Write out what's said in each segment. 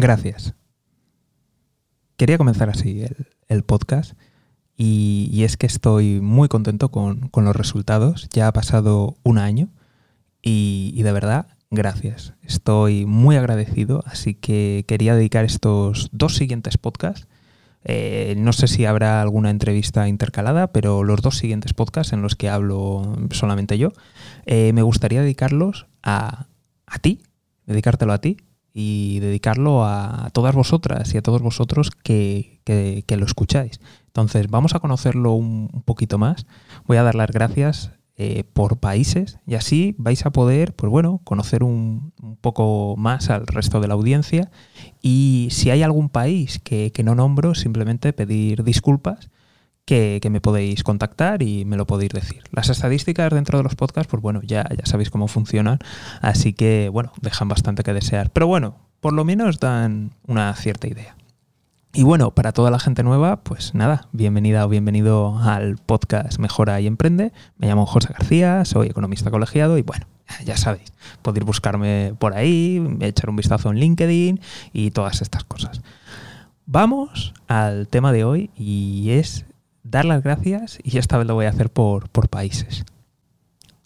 Gracias. Quería comenzar así el, podcast y, es que estoy muy contento con, los resultados. Ya ha pasado un año y, de verdad, gracias. Estoy muy agradecido, así que quería dedicar estos dos siguientes podcasts. Eh, no sé si habrá alguna entrevista intercalada, pero los dos siguientes podcasts en los que hablo solamente yo, eh, me gustaría dedicarlos a, a ti, dedicártelo a ti y dedicarlo a todas vosotras y a todos vosotros que, lo escucháis. Entonces, vamos a conocerlo un, poquito más. Voy a dar las gracias eh, por países y así vais a poder, pues bueno, conocer un, poco más al resto de la audiencia y si hay algún país que, que no nombro, simplemente pedir disculpas que, me podéis contactar y me lo podéis decir. Las estadísticas dentro de los podcasts, pues bueno, ya, ya sabéis cómo funcionan, así que bueno, dejan bastante que desear. Pero bueno, por lo menos dan una cierta idea. Y bueno, para toda la gente nueva, pues nada, bienvenida o bienvenido al podcast Mejora y Emprende. Me llamo José García, soy economista colegiado y bueno, ya sabéis, podéis buscarme por ahí, echar un vistazo en LinkedIn y todas estas cosas. Vamos al tema de hoy y es dar las gracias y esta vez lo voy a hacer por, por países.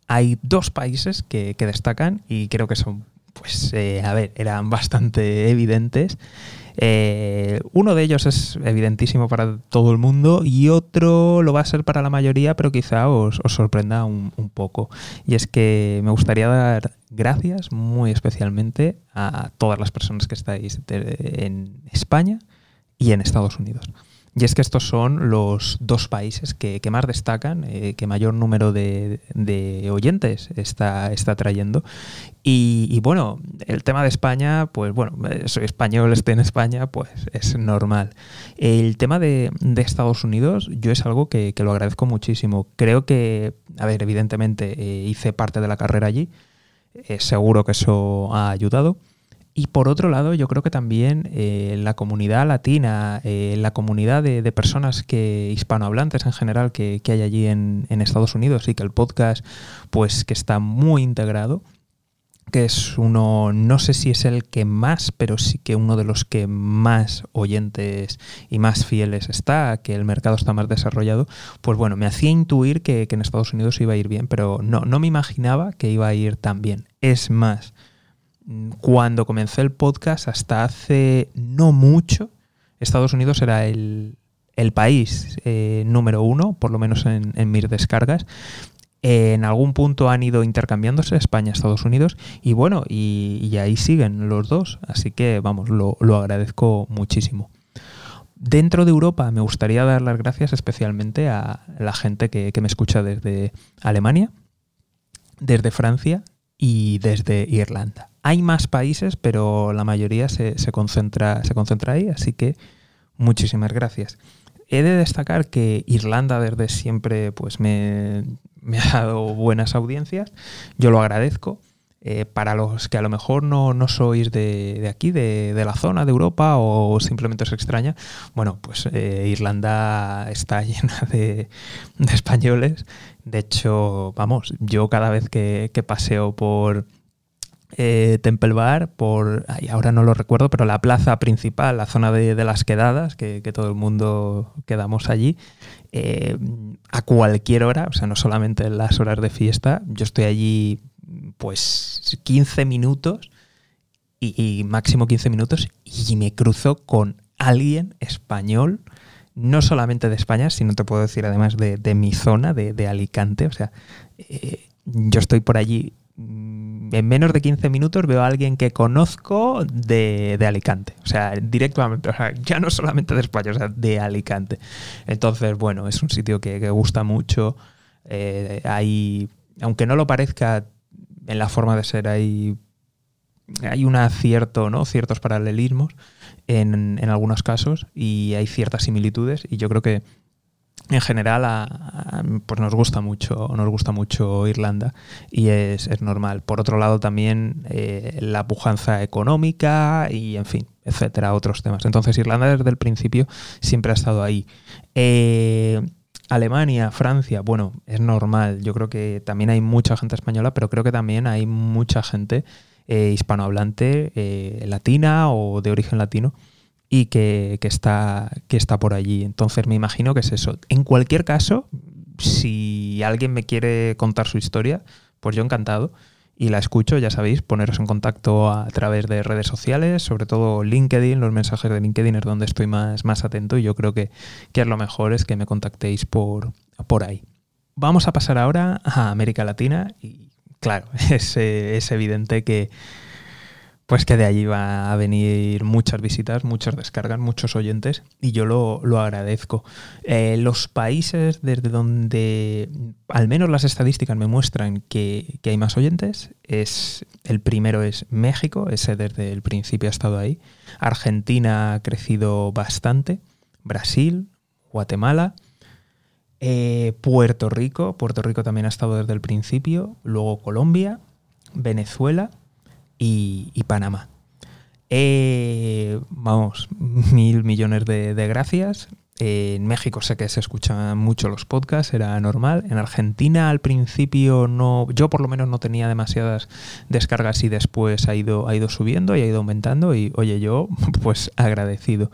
Hay dos países que, destacan y creo que son, pues, eh, a ver, eran bastante evidentes. Eh, uno de ellos es evidentísimo para todo el mundo y otro lo va a ser para la mayoría, pero quizá os, sorprenda un, un, poco. Y es que me gustaría dar gracias muy especialmente a todas las personas que estáis en España y en Estados Unidos. Y es que estos son los dos países que, más destacan, eh, que mayor número de, oyentes está, está trayendo. Y, bueno, el tema de España, pues bueno, soy español, esté en España, pues es normal. El tema de, Estados Unidos, yo es algo que, lo agradezco muchísimo. Creo que, a ver, evidentemente eh, hice parte de la carrera allí, eh, seguro que eso ha ayudado. Y por otro lado, yo creo que también eh, la comunidad latina, eh, la comunidad de, personas que hispanohablantes en general que, hay allí en, Estados Unidos y que el podcast, pues que está muy integrado, que es uno, no sé si es el que más, pero sí que uno de los que más oyentes y más fieles está, que el mercado está más desarrollado, pues bueno, me hacía intuir que, que en Estados Unidos iba a ir bien, pero no, no me imaginaba que iba a ir tan bien. Es más, cuando comencé el podcast, hasta hace no mucho, Estados Unidos era el, país eh, número uno, por lo menos en, mis descargas. en algún punto han ido intercambiándose España, Estados Unidos, y bueno, y, ahí siguen los dos, así que vamos, lo, agradezco muchísimo. Dentro de Europa me gustaría dar las gracias especialmente a la gente que me escucha desde Alemania, desde Francia y desde Irlanda. Hay más países, pero la mayoría se, concentra, se concentra ahí, así que muchísimas gracias. He de destacar que Irlanda desde siempre pues me, ha dado buenas audiencias, yo lo agradezco. Eh, para los que a lo mejor no, sois de, aquí, de, la zona de Europa o simplemente os extraña, bueno, pues eh, Irlanda está llena de, españoles. De hecho, vamos, yo cada vez que paseo por, eh, Temple Bar, por, ahora no lo recuerdo, pero la plaza principal, la zona de, las quedadas, que, todo el mundo quedamos allí, eh, a cualquier hora, o sea, no solamente en las horas de fiesta, yo estoy allí pues 15 minutos y, máximo 15 minutos y me cruzo con alguien español, no solamente de España, sino te puedo decir además de, mi zona, de, Alicante, o sea, eh, yo estoy por allí en menos de 15 minutos veo a alguien que conozco de, Alicante. O sea, directamente, o sea, ya no solamente de España, o sea, de Alicante. Entonces, bueno, es un sitio que, gusta mucho. Eh, hay, aunque no lo parezca en la forma de ser, hay, hay un acierto, ¿no? Ciertos paralelismos en, en algunos casos y hay ciertas similitudes y yo creo que en general pues nos gusta mucho nos gusta mucho Irlanda y es, normal. Por otro lado también eh, la pujanza económica y en fin etcétera otros temas. Entonces Irlanda desde el principio siempre ha estado ahí. Eh, Alemania, Francia, bueno, es normal. Yo creo que también hay mucha gente española, pero creo que también hay mucha gente eh, hispanohablante, latina o de origen latino y que, está, que está por allí. Entonces me imagino que es eso. En cualquier caso, si alguien me quiere contar su historia, pues yo encantado y la escucho, ya sabéis, poneros en contacto a través de redes sociales, sobre todo LinkedIn, los mensajes de LinkedIn es donde estoy más, más atento y yo creo que, que es lo mejor es que me contactéis por, por ahí. Vamos a pasar ahora a América Latina y claro, es, es evidente que, pues que de allí va a venir muchas visitas, muchas descargas, muchos oyentes y yo lo, agradezco. Eh, los países desde donde al menos las estadísticas me muestran que, hay más oyentes, es el primero es México, ese desde el principio ha estado ahí. Argentina ha crecido bastante, Brasil, Guatemala, eh, Puerto Rico, Puerto Rico también ha estado desde el principio, luego Colombia, Venezuela y, Panamá. Eh, vamos, mil millones de, gracias. en México sé que se escuchan mucho los podcasts, era normal. En Argentina al principio no, yo por lo menos no tenía demasiadas descargas y después ha ido, ha ido subiendo y ha ido aumentando y oye yo pues agradecido.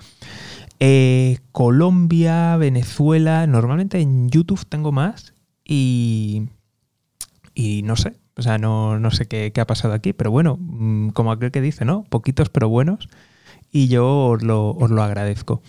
Eh, Colombia, Venezuela, normalmente en YouTube tengo más y, y no sé, o sea, no, sé qué, ha pasado aquí, pero bueno, mm, como aquel que dice, ¿no? Poquitos pero buenos. Y yo os lo, agradezco.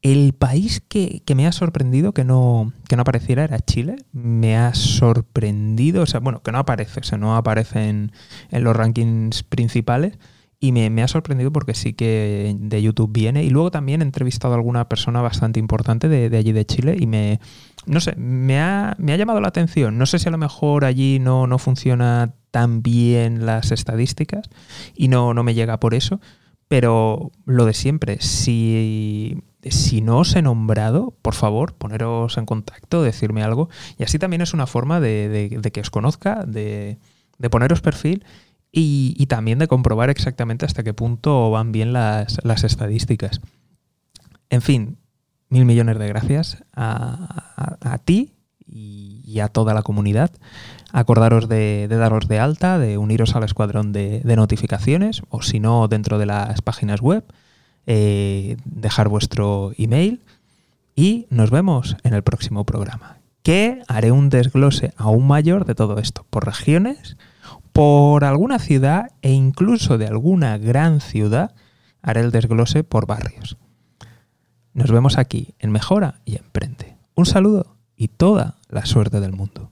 El país que, me ha sorprendido que no, que no apareciera era Chile. Me ha sorprendido, o sea, bueno, que no aparece, o sea, no aparece en, los rankings principales. Y me, ha sorprendido porque sí que de YouTube viene. Y luego también he entrevistado a alguna persona bastante importante de, de allí de Chile y me, no sé, me ha, llamado la atención. No sé si a lo mejor allí no, no funciona tan bien las estadísticas y no, no me llega por eso, pero lo de siempre, si, si no os he nombrado, por favor, poneros en contacto, decirme algo. Y así también es una forma de, que os conozca, de, poneros perfil y, también de comprobar exactamente hasta qué punto van bien las, las estadísticas. En fin, mil millones de gracias a, ti y, a toda la comunidad. Acordaros de, daros de alta, de uniros al escuadrón de, notificaciones o si no dentro de las páginas web, eh, dejar vuestro email y nos vemos en el próximo programa. Que haré un desglose aún mayor de todo esto, por regiones, por alguna ciudad e incluso de alguna gran ciudad haré el desglose por barrios. Nos vemos aquí en Mejora y Emprende. Un saludo y toda la suerte del mundo.